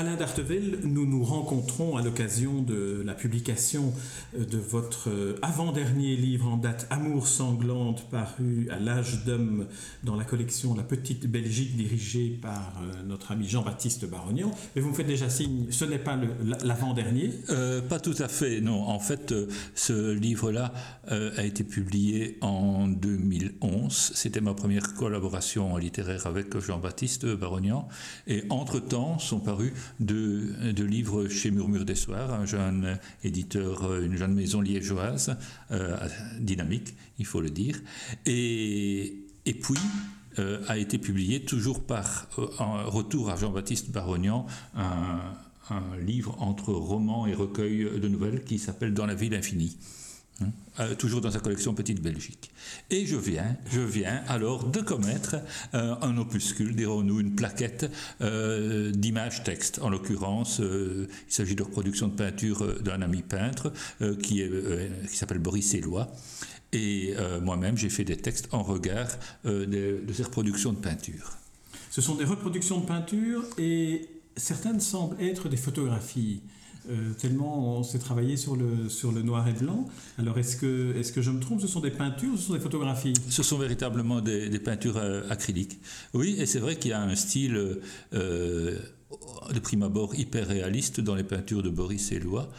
Alain d'Arteville, nous nous rencontrons à l'occasion de la publication euh, de votre euh, avant-dernier livre en date Amour sanglante paru à l'âge d'homme dans la collection La Petite Belgique dirigée par euh, notre ami Jean-Baptiste Barognan. Mais vous me faites déjà signe, ce n'est pas l'avant-dernier? Pas tout à fait, non. En fait, ce livre-là a été publié en 2011. C'était ma première collaboration littéraire avec Jean-Baptiste Barognan. Et entre-temps sont parus de, livres chez Murmure des Soirs, un jeune éditeur, une jeune maison liégeoise, euh, dynamique, il faut le dire. Et, et puis, euh, a été publié, toujours par euh, retour à Jean-Baptiste Barognan, un, un livre entre romans et recueils de nouvelles qui s'appelle Dans la ville infinie. Euh, toujours dans sa collection Petite Belgique. Et je viens, je viens alors de commettre euh, un opuscule, dirons-nous, une plaquette euh, d'images texte. En l'occurrence, il s'agit de reproduction de peinture d'un ami peintre qui, s'appelle Boris Éloi. Et moi-même, j'ai fait des textes en regard de, de ces reproductions de peinture. Ce sont des reproductions de peinture et certaines semblent être des photographies. Euh, tellement on s'est travaillé sur le, sur le noir et blanc. Alors est-ce que, est que je me trompe? Ce sont des peintures ou ce sont des photographies? Ce sont véritablement des, peintures euh, acryliques. Oui, et c'est vrai qu'il y a un style euh, de prime abord hyper réaliste dans les peintures de Boris Éloi.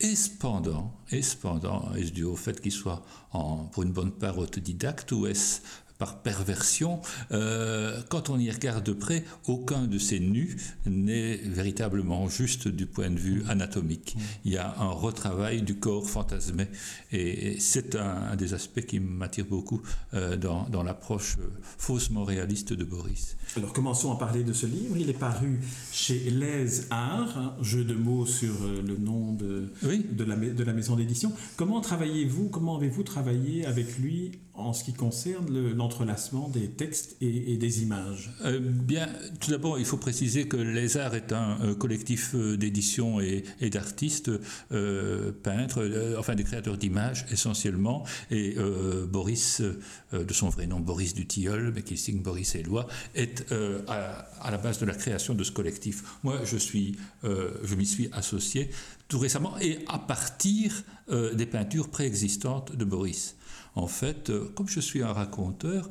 Et cependant, et cependant, est-ce dû au fait qu'il soit en, pour une bonne part autodidacte ou est-ce par perversion, euh, quand on y regarde de près, aucun de ces nus n'est véritablement juste du point de vue anatomique. Mm. Il y a un retravail du corps fantasmé. Et c'est un, des aspects qui m'attire beaucoup euh, dans, l'approche euh, faussement réaliste de Boris. Alors commençons à parler de ce livre. Il est paru chez Les Arts, jeu de mots sur le nom de, de, la, de la maison d'édition. Comment travaillez-vous, comment avez-vous travaillé avec lui en ce qui concerne l'entrelacement des textes et, des images euh, Bien, tout d'abord, il faut préciser que Les Arts est un collectif euh, d'édition et, d'artistes, euh, peintres, enfin des créateurs d'images essentiellement, et Boris, de son vrai nom Boris Dutilleul, mais qui signe Boris Éloi, est à, à, la base de la création de ce collectif. Moi, je, suis, je m'y suis associé tout récemment et à partir des peintures préexistantes de Boris. En fait, euh, comme je suis un raconteur,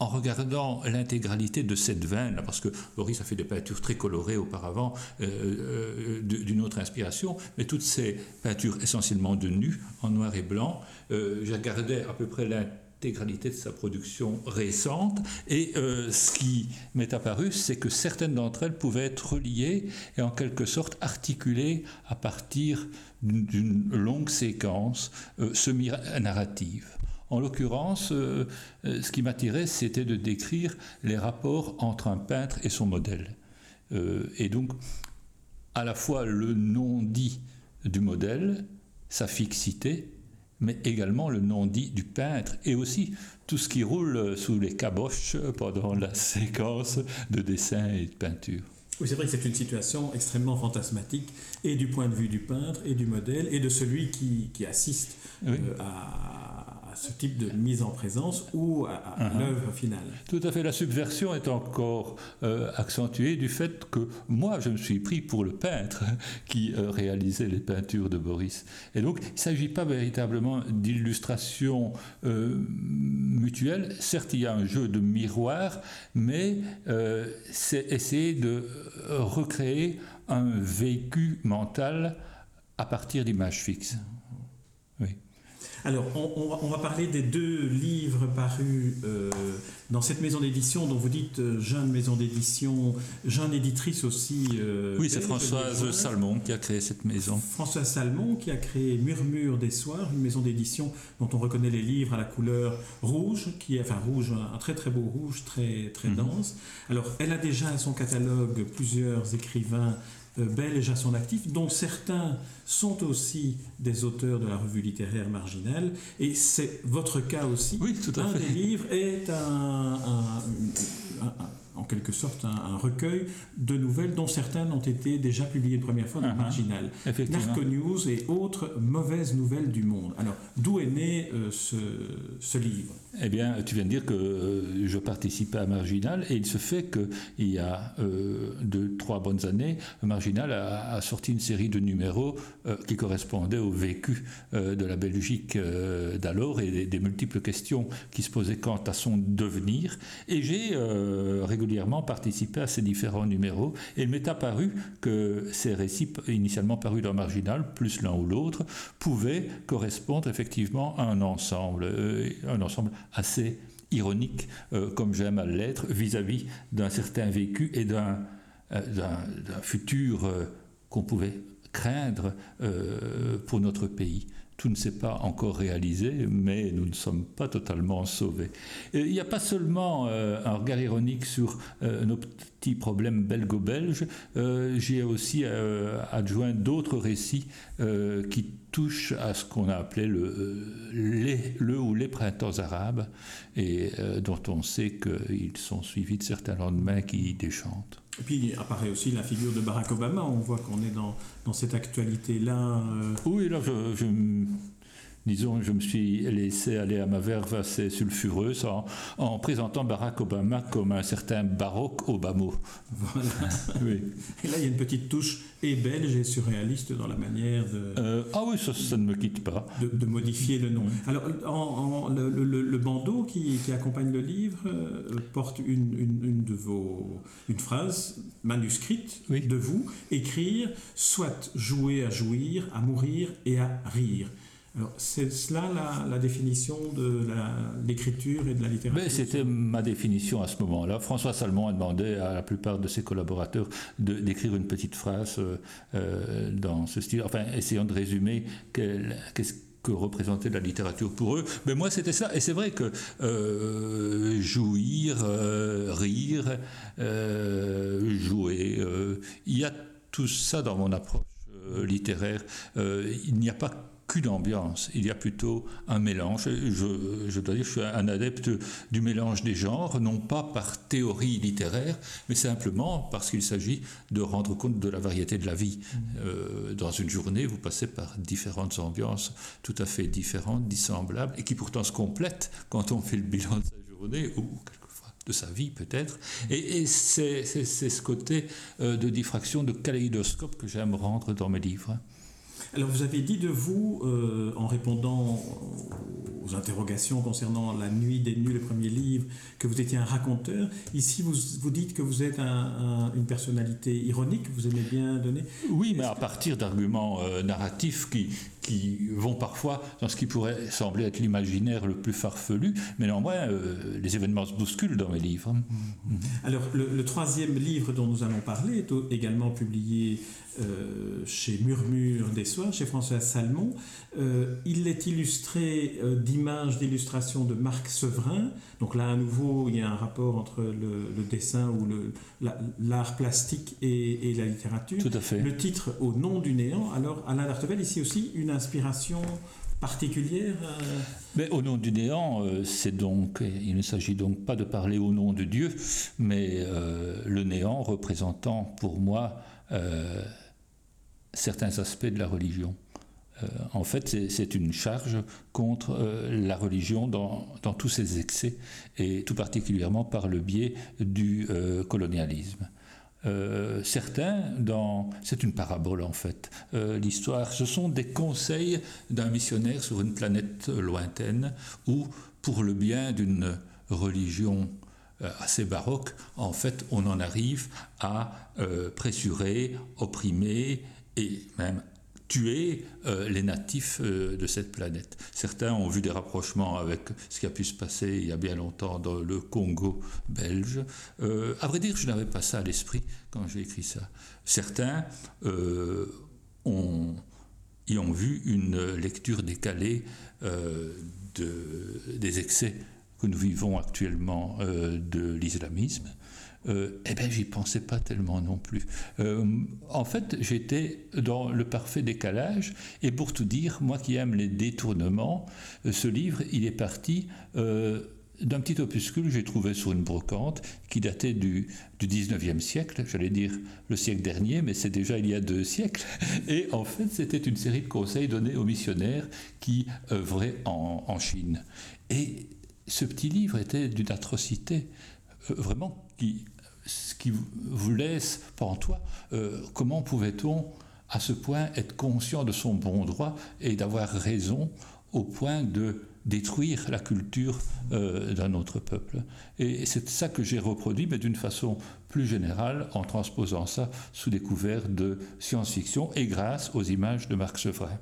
en regardant l'intégralité de cette veine, parce que Boris a fait des peintures très colorées auparavant, euh, euh, d'une autre inspiration, mais toutes ces peintures essentiellement de nus, en noir et blanc, j'ai regardé à peu près l'intégralité de sa production récente. Et euh, ce qui m'est apparu, c'est que certaines d'entre elles pouvaient être reliées et en quelque sorte articulées à partir d'une longue séquence euh, semi-narrative. En l'occurrence, euh, ce qui m'attirait, c'était de décrire les rapports entre un peintre et son modèle. et donc, à la fois le non-dit du modèle, sa fixité, mais également le non-dit du peintre et aussi tout ce qui roule sous les caboches pendant la séquence de dessin et de peinture. Oui, c'est vrai que c'est une situation extrêmement fantasmatique, et du point de vue du peintre, et du modèle, et de celui qui, qui assiste euh, à, ce type de mise en présence ou à, uh-huh. l'œuvre finale. Tout à fait. La subversion est encore euh, accentuée du fait que moi, je me suis pris pour le peintre qui euh, réalisait les peintures de Boris. Et donc, il ne s'agit pas véritablement d'illustration euh, mutuelle. Certes, il y a un jeu de miroir, mais c'est essayer de recréer un vécu mental à partir d'images fixes. Alors, on, va, parler des deux livres parus euh, dans cette maison d'édition dont vous dites euh, jeune maison d'édition, jeune éditrice aussi. Euh, oui, c'est Françoise Salmon qui a créé cette maison. Françoise Salmon qui a créé Murmure des Soirs, une maison d'édition dont on reconnaît les livres à la couleur rouge, qui est, enfin rouge, un très très beau rouge, très, très mhm. dense. Alors, elle a déjà à son catalogue plusieurs écrivains euh, belges à son actif, dont certains sont aussi des auteurs de la revue littéraire marginale. Et c'est votre cas aussi. Oui, tout à un fait. des livres est un, en en quelque sorte un, recueil de nouvelles dont certaines ont été déjà publiées une première fois dans uh-huh. Marginal. Narco News et autres mauvaises nouvelles du monde. Alors, d'où est né euh, ce, ce, livre? Eh bien, tu viens de dire que euh, je participais à Marginal et il se fait qu'il y a euh, deux, trois bonnes années, Marginal a, sorti une série de numéros qui correspondaient au vécu de la Belgique d'alors et des, des, multiples questions qui se posaient quant à son devenir. Et j'ai régulièrement participé à ces différents numéros et il m'est apparu que ces récits initialement parus dans Marginal, plus l'un ou l'autre, pouvaient correspondre effectivement à un ensemble, euh, un ensemble assez ironique, euh, comme j'aime à l'être, vis-à-vis d'un certain vécu et d'un euh, futur qu'on pouvait craindre pour notre pays. Tout ne s'est pas encore réalisé, mais nous ne sommes pas totalement sauvés. il n'y a pas seulement un regard ironique sur nos petits problèmes belgo-belges, j'ai aussi adjoint d'autres récits qui touche à ce qu'on a appelé le, les, le ou les printemps arabes, et euh, dont on sait qu'ils sont suivis de certains lendemains qui déchantent. Et puis apparaît aussi la figure de Barack Obama, on voit qu'on est dans, dans cette actualité-là. Euh. Oui, là, je, je disons, je me suis laissé aller à ma verve assez sulfureuse en, en présentant Barack Obama comme un certain Barack Obama. Voilà. oui. Et là, il y a une petite touche et belge et surréaliste dans la manière de... Euh, ah oui, ça, ça, ne me quitte pas. De, modifier le nom. Alors, en, le, le, bandeau qui, qui, accompagne le livre euh, porte une, une, une, de vos... une phrase manuscrite de vous, écrire, soit jouer à jouir, à mourir et à rire. C'est cela la, définition de l'écriture et de la littérature? C'était ma définition à ce moment-là. François Salmon a demandé à la plupart de ses collaborateurs d'écrire une petite phrase euh, euh, dans ce style, enfin, essayant de résumer qu'est-ce que représentait la littérature pour eux. Mais moi, c'était ça. Et c'est vrai que euh, jouir, rire, jouer, il y a tout ça dans mon approche littéraire. il n'y a pas qu'une ambiance, il y a plutôt un mélange. Je, je, dois dire que je suis un adepte du mélange des genres, non pas par théorie littéraire, mais simplement parce qu'il s'agit de rendre compte de la variété de la vie. Mmh. Euh, dans une journée, vous passez par différentes ambiances tout à fait différentes, dissemblables, et qui pourtant se complètent quand on fait le bilan de sa journée, ou quelquefois de sa vie peut-être. Et, et c'est ce côté euh, de diffraction, de kaléidoscope que j'aime rendre dans mes livres. Alors vous avez dit de vous, euh, en répondant aux interrogations concernant La Nuit des Nuits, le premier livre, que vous étiez un raconteur. Ici, vous, vous dites que vous êtes une personnalité ironique, vous aimez bien donner. Oui, mais à partir d'arguments euh, narratifs qui, qui vont parfois dans ce qui pourrait sembler être l'imaginaire le plus farfelu, mais néanmoins, euh, les événements se bousculent dans mes livres. Alors, le, le, troisième livre dont nous allons parler est également publié euh, chez Murmure des Soirs, chez François Salmon. Euh, il est illustré euh, d'images, d'illustrations de Marc Severin. Donc là, à nouveau, il y a un rapport entre le, dessin ou l'art plastique et, la littérature. Tout à fait. Le titre Au nom du néant. Alors, Alain Dartevel, ici aussi, une inspiration particulière mais Au nom du néant, c'est donc, il ne s'agit donc pas de parler au nom de Dieu, mais le néant représentant pour moi certains aspects de la religion. Euh, en fait, c'est une charge contre euh, la religion dans, tous ses excès, et tout particulièrement par le biais du euh, colonialisme. certains, c'est une parabole en fait, l'histoire, ce sont des conseils d'un missionnaire sur une planète lointaine où, pour le bien d'une religion assez baroque, en fait, on en arrive à pressurer, opprimer et même tuer euh, les natifs euh, de cette planète. Certains ont vu des rapprochements avec ce qui a pu se passer il y a bien longtemps dans le Congo belge. Euh, à vrai dire, je n'avais pas ça à l'esprit quand j'ai écrit ça. Certains ont, y ont vu une lecture décalée de, des excès que nous vivons actuellement de l'islamisme euh, eh bien, j'y pensais pas tellement non plus. Euh, en fait, j'étais dans le parfait décalage, et pour tout dire, moi qui aime les détournements, euh, ce livre, il est parti d'un petit opuscule que j'ai trouvé sur une brocante qui datait du, du 19e siècle, j'allais dire le siècle dernier, mais c'est déjà il y a deux siècles. Et en fait, c'était une série de conseils donnés aux missionnaires qui œuvraient en, en Chine. Et ce petit livre était d'une atrocité, vraiment, qui, qui vous laisse toi Euh, comment pouvait-on, à ce point, être conscient de son bon droit et d'avoir raison au point de détruire la culture euh, d'un autre peuple? Et c'est ça que j'ai reproduit, mais d'une façon plus générale, en transposant ça sous des couverts de science-fiction et grâce aux images de Marc Sevrin.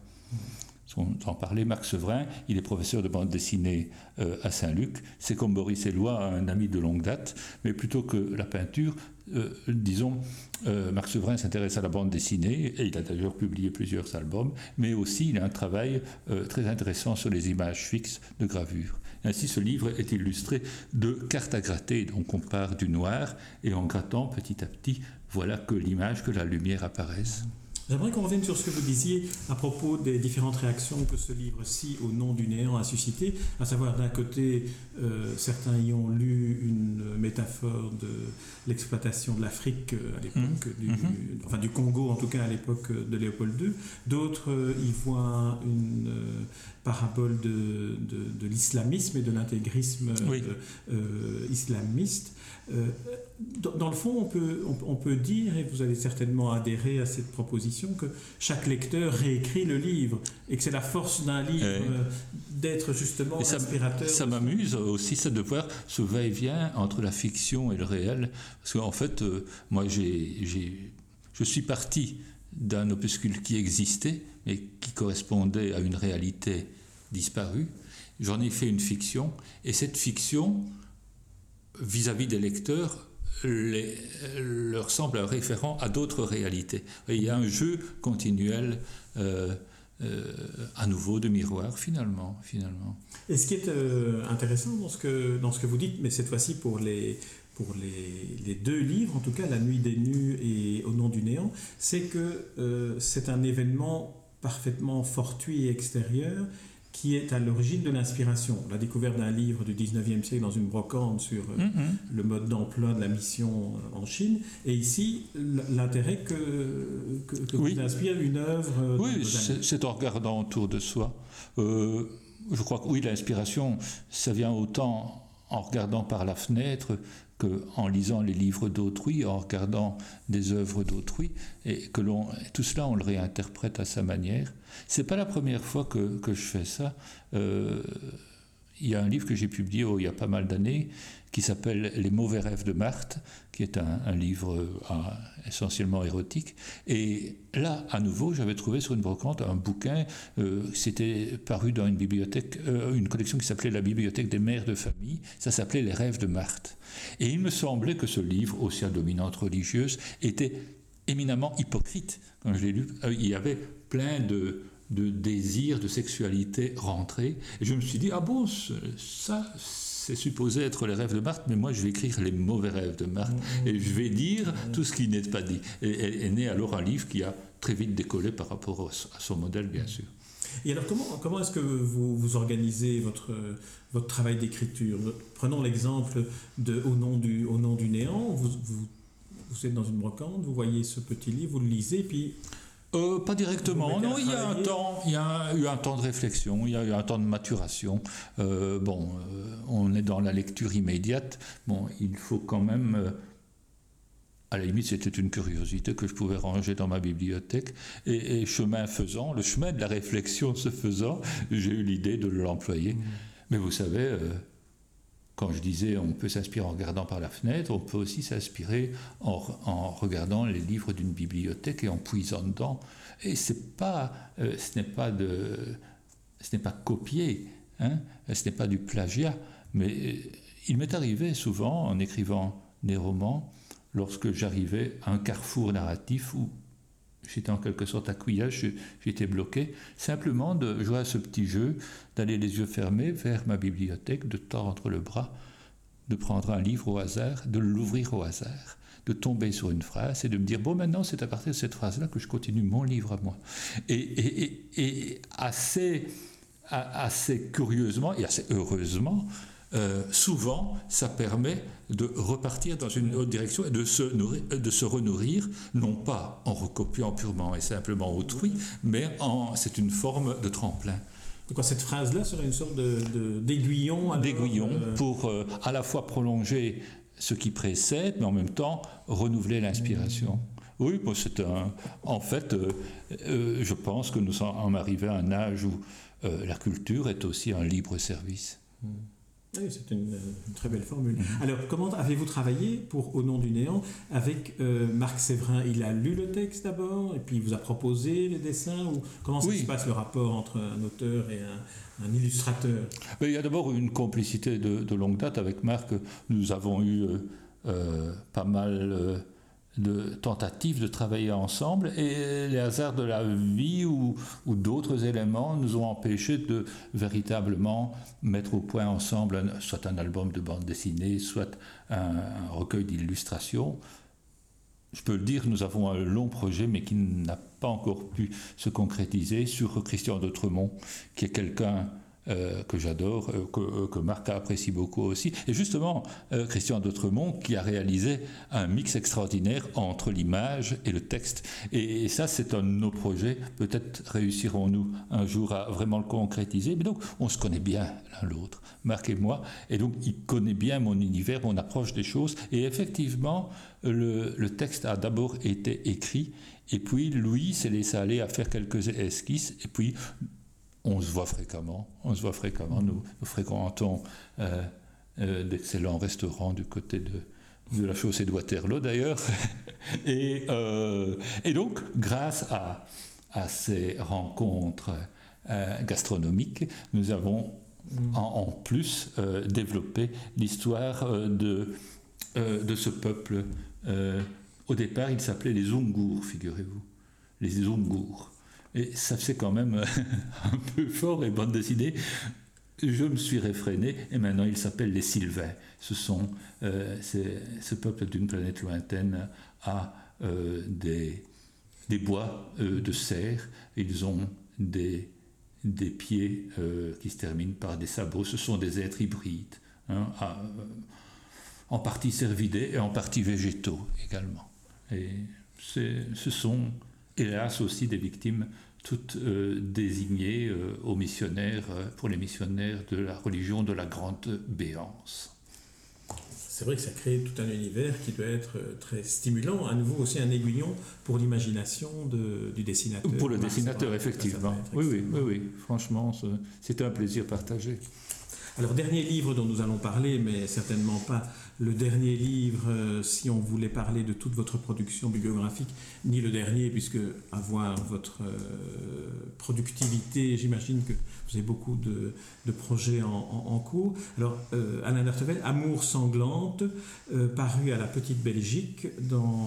En parlait, Marc Sevrin, il est professeur de bande dessinée euh, à Saint-Luc. C'est comme Boris Éloi, un ami de longue date, mais plutôt que la peinture, euh, disons, euh, Marc Sevrin s'intéresse à la bande dessinée, et il a d'ailleurs publié plusieurs albums, mais aussi il a un travail très intéressant sur les images fixes de gravure. Ainsi, ce livre est illustré de cartes à gratter, donc on part du noir, et en grattant petit à petit, voilà que l'image, que la lumière apparaissent. J'aimerais qu'on revienne sur ce que vous disiez à propos des différentes réactions que ce livre-ci, au nom du néant, a suscité, à savoir d'un côté, euh, certains y ont lu une métaphore de l'exploitation de l'Afrique euh, à l'époque, mmh. du, mmh. enfin du Congo en tout cas à l'époque de Léopold II, d'autres euh, y voient une parabole de, de, de l'islamisme et de l'intégrisme oui. euh, islamiste. Euh, dans, dans, le fond, on peut, on, on, peut dire, et vous allez certainement adhérer à cette proposition, que chaque lecteur réécrit le livre et que c'est la force d'un livre euh, d'être justement et inspirateur. Ça, ça m'amuse aussi, ça de voir ce va-et-vient entre la fiction et le réel. Parce qu'en fait, euh, moi, j'ai, je suis parti d'un opuscule qui existait, mais qui correspondait à une réalité disparue. J'en ai fait une fiction, et cette fiction, vis-à-vis -vis des lecteurs leur semble un référent à d'autres réalités. Il y a un jeu continuel euh, euh, à nouveau de miroir finalement. finalement. Et ce qui est euh, intéressant dans ce, que, dans ce que vous dites, mais cette fois-ci pour les, pour les, les, deux livres, en tout cas La Nuit des Nus et Au nom du néant, c'est que euh, c'est un événement parfaitement fortuit et extérieur qui est à l'origine de l'inspiration. La découverte d'un livre du 19e siècle dans une brocante sur mm -hmm. le mode d'emploi de la mission euh, en Chine. Et ici, l'intérêt que, que, que oui. vous inspire une œuvre. Euh, oui, c'est en regardant autour de soi. Euh, je crois que oui, l'inspiration, ça vient autant en regardant par la fenêtre en lisant les livres d'autrui, en regardant des œuvres d'autrui, et que l'on, tout cela, on le réinterprète à sa manière. C'est pas la première fois que, je fais ça. Euh, il y a un livre que j'ai publié il y a pas mal d'années qui s'appelle Les mauvais rêves de Marthe, qui est un, livre euh, essentiellement érotique. Et là, à nouveau, j'avais trouvé sur une brocante un bouquin, euh, c'était paru dans une bibliothèque, euh, une collection qui s'appelait La bibliothèque des mères de famille, ça s'appelait Les rêves de Marthe. Et il me semblait que ce livre, aussi à dominante religieuse, était éminemment hypocrite. Quand je l'ai lu, il y avait plein de, de désirs, de sexualité rentrés. Et je me suis dit, ah bon, ça, c'est supposé être les rêves de Marthe, mais moi je vais écrire les mauvais rêves de Marthe mmh, et je vais dire mmh. tout ce qui n'est pas dit. Et est né alors un livre qui a très vite décollé par rapport à son modèle, bien sûr. Et alors comment, comment est-ce que vous, vous organisez votre, votre travail d'écriture? Prenons l'exemple de Au nom du, au nom du néant, vous, vous, vous êtes dans une brocante, vous voyez ce petit livre, vous le lisez, puis euh, pas directement. Non, il y a un temps, il y a eu un temps de réflexion, il y a eu un temps de maturation. Euh, bon, euh, on est dans la lecture immédiate. Bon, il faut quand même. À la limite, c'était une curiosité que je pouvais ranger dans ma bibliothèque. Et, et, chemin faisant, le chemin de la réflexion se faisant, j'ai eu l'idée de l'employer. Mmh. Mais vous savez, quand je disais on peut s'inspirer en regardant par la fenêtre, on peut aussi s'inspirer en, regardant les livres d'une bibliothèque et en puisant dedans. Et pas, euh, ce n'est pas de, ce n'est pas copier, hein, ce n'est pas du plagiat, mais euh, il m'est arrivé souvent en écrivant des romans, lorsque j'arrivais à un carrefour narratif où j'étais en quelque sorte à j'étais bloqué, simplement de jouer à ce petit jeu, d'aller les yeux fermés vers ma bibliothèque, de tordre le bras, de prendre un livre au hasard, de l'ouvrir au hasard, de tomber sur une phrase et de me dire, bon maintenant c'est à partir de cette phrase-là que je continue mon livre à moi. Et, et, et, et assez, assez curieusement et assez heureusement, souvent, ça permet de repartir dans une autre direction et de se, nourrir, de se renourrir, non pas en recopiant purement et simplement autrui, mais c'est une forme de tremplin. Donc cette phrase-là serait une sorte d'aiguillon D'aiguillon euh, pour euh, à la fois prolonger ce qui précède, mais en même temps renouveler l'inspiration. Oui, c'est un. En fait, euh, je pense que nous sommes arrivés à un âge où la culture est aussi un libre service. Hmm. Oui, c'est une, très belle formule. Alors, comment avez-vous travaillé pour Au nom du néant avec euh, Marc Séverin? Il a lu le texte d'abord et puis il vous a proposé les dessins ou comment ça se passe le rapport entre un auteur et un, illustrateur? Il y a d'abord une complicité de, longue date avec Marc. Nous avons eu euh, euh, pas mal de tentatives de travailler ensemble et les hasards de la vie ou, d'autres éléments nous ont empêchés de véritablement mettre au point ensemble soit un album de bande dessinée, soit un, recueil d'illustrations. Je peux le dire, nous avons un long projet, mais qui n'a pas encore pu se concrétiser sur Christian d'Autremont, qui est quelqu'un euh, que j'adore, euh, que, que, Marc apprécie beaucoup aussi. Et justement, euh, Christian Dautremont qui a réalisé un mix extraordinaire entre l'image et le texte. Et, ça, c'est un de nos projets. Peut-être réussirons-nous un jour à vraiment le concrétiser. Mais donc, on se connaît bien l'un l'autre, Marc et moi. Et donc, il connaît bien mon univers, mon approche des choses. Et effectivement, le, le texte a d'abord été écrit. Et puis, Louis s'est laissé aller à faire quelques esquisses. Et puis, on se voit fréquemment. On se voit fréquemment. Nous, fréquentons euh, euh, d'excellents restaurants du côté de, la chaussée de Waterloo d'ailleurs. et, euh, et, donc, grâce à, ces rencontres gastronomiques, nous avons en, plus développé l'histoire de, de ce peuple. au départ, il s'appelait les Ungours, figurez-vous. Les Ungours. Et ça c'est quand même un peu fort et bande dessinée. Je me suis réfréné et maintenant il s'appelle les Sylvains. Ce sont euh, ce peuple d'une planète lointaine a euh, des, des, bois euh, de serre. Ils ont des, des pieds qui se terminent par des sabots. Ce sont des êtres hybrides, hein, en partie cervidés et en partie végétaux également. Et ce sont hélas aussi des victimes toutes euh, désignées euh, aux missionnaires, euh, pour les missionnaires de la religion de la grande béance. C'est vrai que ça crée tout un univers qui doit être très stimulant, à nouveau aussi un aiguillon pour l'imagination du dessinateur. Pour le dessinateur, effectivement. Oui, oui, oui, oui, franchement, c'est un plaisir partagé. Alors, dernier livre dont nous allons parler, mais certainement pas le dernier livre, euh, si on voulait parler de toute votre production bibliographique, ni le dernier, puisque avoir votre euh, productivité, j'imagine que vous avez beaucoup de, projets en, cours. Alors, euh, Alain Dertevel, Amour sanglante, paru à la Petite Belgique, dans,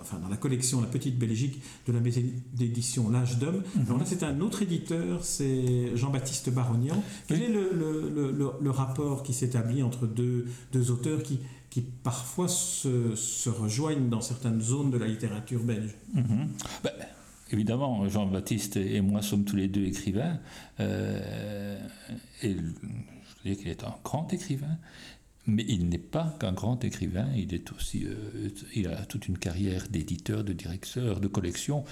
enfin, dans la collection La Petite Belgique de la maison d'édition L'Âge d'Homme. Mhm. Alors là, c'est un autre éditeur, c'est Jean-Baptiste Barognan. Quel est le, le rapport qui s'établit entre deux, deux auteurs qui qui parfois se, rejoignent dans certaines zones de la littérature belge. Ben, évidemment, Jean-Baptiste et moi sommes tous les deux écrivains, euh, et je qu'il est un grand écrivain, mais il n'est pas qu'un grand écrivain, il est aussi, euh, il a toute une carrière d'éditeur, de directeur, de collection,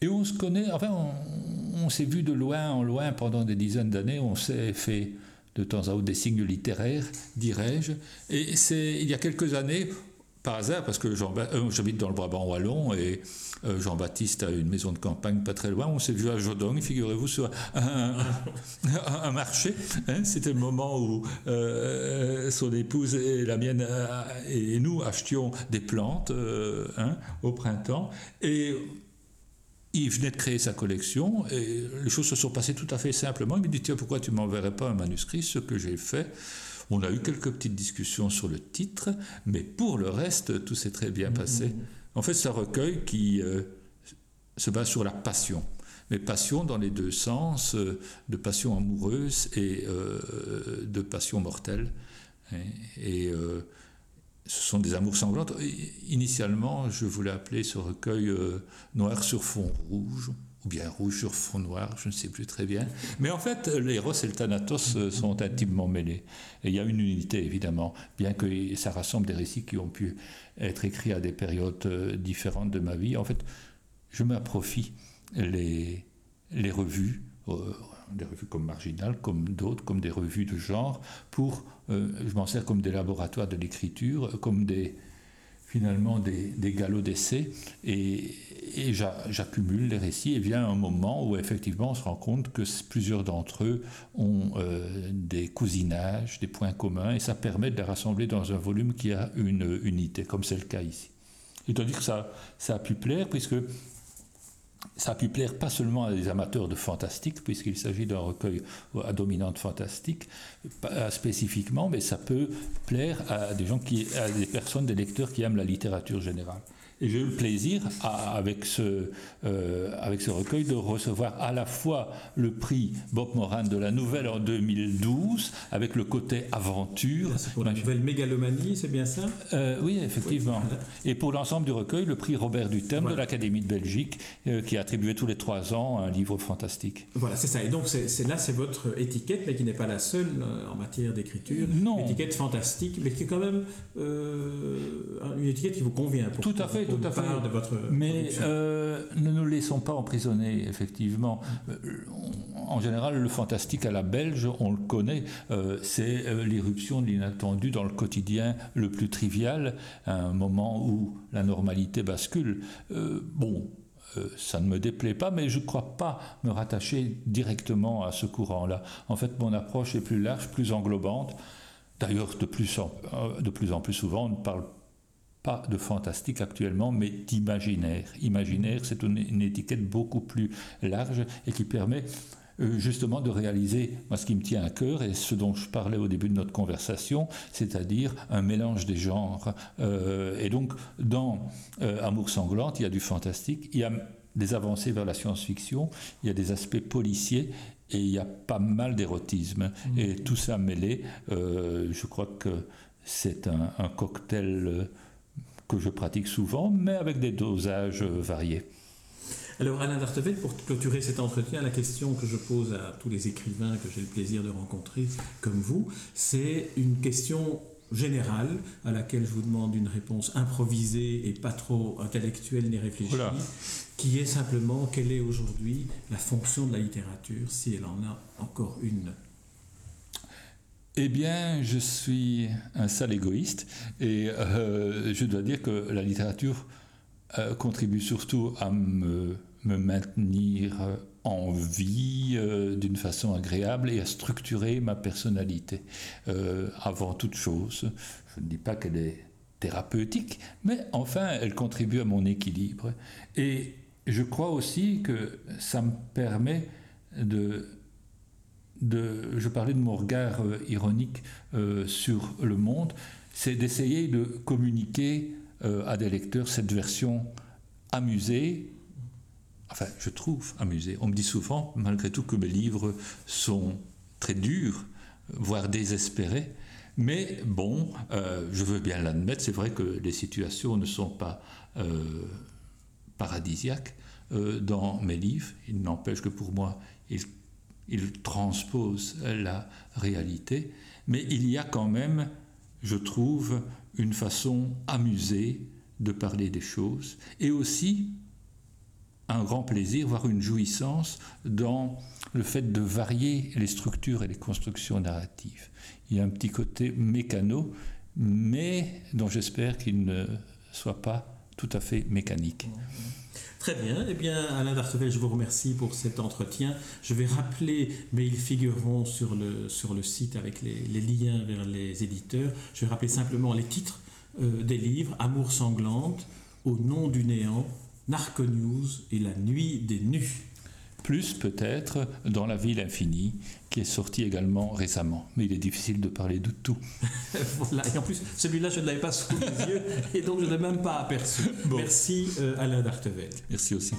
et on se connaît, enfin, on s'est vu de loin en loin pendant des dizaines d'années, on s'est fait de temps à autre des signes littéraires, dirais-je. Et c'est il y a quelques années, par hasard, parce que euh, j'habite dans le Brabant wallon et euh, Jean-Baptiste a une maison de campagne pas très loin. On s'est vu à Jodong, figurez-vous, sur un, marché. Hein. C'était le moment où euh, son épouse et la mienne et nous achetions des plantes hein, au printemps. Et il venait de créer sa collection et les choses se sont passées tout à fait simplement. Il me dit Tiens, pourquoi tu m'enverrais pas un manuscrit? Ce que j'ai fait. On a eu quelques petites discussions sur le titre, mais pour le reste, tout s'est très bien passé. En fait, c'est un recueil qui euh, se base sur la passion. Mais passion dans les deux sens, euh, de passion amoureuse et euh, de passion mortelle. Et, ce sont des amours sanglantes. Initialement, je voulais appeler ce recueil euh, Noir sur fond rouge ou bien rouge sur fond noir, je ne sais plus très bien. Mais en fait, l'Eros et le Thanatos euh, sont intimement mêlés. Et il y a une unité, évidemment, bien que ça rassemble des récits qui ont pu être écrits à des périodes euh, différentes de ma vie. En fait, je m'approprie les, les revues, des revues comme Marginal, comme d'autres, comme des revues de genre, pour, je m'en sers comme des laboratoires de l'écriture, comme des, finalement des, des galops d'essai et, j'accumule les récits et vient un moment où effectivement on se rend compte que plusieurs d'entre eux ont euh, des cousinages, des points communs et ça permet de les rassembler dans un volume qui a une unité, comme c'est le cas ici. Et dire que ça, ça a pu plaire puisque ça a pu plaire pas seulement à des amateurs de fantastique, puisqu'il s'agit d'un recueil à dominante fantastique, pas spécifiquement, mais ça peut plaire à des gens qui, à des personnes, des lecteurs qui aiment la littérature générale. Et j'ai eu le plaisir, avec, ce, euh, avec ce recueil, de recevoir à la fois le prix Bob Moran de la Nouvelle en 2012, avec le côté aventure. C'est pour la Nouvelle Mégalomanie, c'est bien ça? Euh, Oui, effectivement. Et pour l'ensemble du recueil, le prix Robert Dutem de l'Académie de Belgique, euh, qui a attribué tous les trois ans un livre fantastique. Voilà, c'est ça. Et donc c'est, là, c'est votre étiquette, mais qui n'est pas la seule en matière d'écriture. Non. Étiquette fantastique, mais qui est quand même une étiquette qui vous convient. Tout à fait tout à fait. De votre Mais euh, ne nous laissons pas emprisonner, effectivement. Euh, en général, le fantastique à la belge, on le connaît, euh, c'est l'irruption de l'inattendu dans le quotidien le plus trivial, un moment où la normalité bascule. bon, ça ne me déplaît pas, mais je ne crois pas me rattacher directement à ce courant-là. En fait, mon approche est plus large, plus englobante. D'ailleurs, de plus, en, de plus en plus souvent, on ne parle pas de fantastique actuellement, mais d'imaginaire. Imaginaire, c'est une, étiquette beaucoup plus large et qui permet euh, justement de réaliser moi, ce qui me tient à cœur et ce dont je parlais au début de notre conversation, c'est-à-dire un mélange des genres. Euh, et donc, dans euh, Amour sanglante, il y a du fantastique, il y a des avancées vers la science-fiction, il y a des aspects policiers et il y a pas mal d'érotisme. Mmh. Et tout ça mêlé, je crois que c'est un, un, cocktail que je pratique souvent, mais avec des dosages variés. Alors Alain Dartevel, pour clôturer cet entretien, la question que je pose à tous les écrivains que j'ai le plaisir de rencontrer comme vous, c'est une question générale à laquelle je vous demande une réponse improvisée et pas trop intellectuelle ni réfléchie, qui est simplement quelle est aujourd'hui la fonction de la littérature, si elle en a encore une eh bien, je suis un sale égoïste et euh, je dois dire que la littérature euh, contribue surtout à me, maintenir en vie euh, d'une façon agréable et à structurer ma personnalité. avant toute chose, je ne dis pas qu'elle est thérapeutique, mais enfin, elle contribue à mon équilibre. Et je crois aussi que ça me permet de je parlais de mon regard euh, ironique euh, sur le monde, c'est d'essayer de communiquer euh, à des lecteurs cette version amusée, enfin je trouve amusée. On me dit souvent, malgré tout, que mes livres sont très durs, voire désespérés. Mais bon, je veux bien l'admettre, c'est vrai que les situations ne sont pas paradisiaques dans mes livres. Il n'empêche que pour moi, ils il transpose la réalité, mais il y a quand même, je trouve, une façon amusée de parler des choses, et aussi un grand plaisir, voire une jouissance dans le fait de varier les structures et les constructions narratives. Il y a un petit côté mécano, mais dont j'espère qu'il ne soit pas tout à fait mécanique. Très bien. Eh bien, Alain Dartevel, je vous remercie pour cet entretien. Je vais rappeler, mais ils figureront sur le, sur le site avec les, liens vers les éditeurs. Je vais rappeler simplement les titres euh, des livres Amour sanglante, Au nom du néant, Narco News et La nuit des nus plus peut-être dans La ville infinie, qui est sorti également récemment. Mais il est difficile de parler de tout. voilà, et en plus, celui-là, je ne l'avais pas sous les yeux, et donc je ne l'ai même pas aperçu. Merci euh, Alain Dartevel. Merci aussi.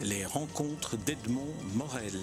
Les rencontres d'Edmond Morel.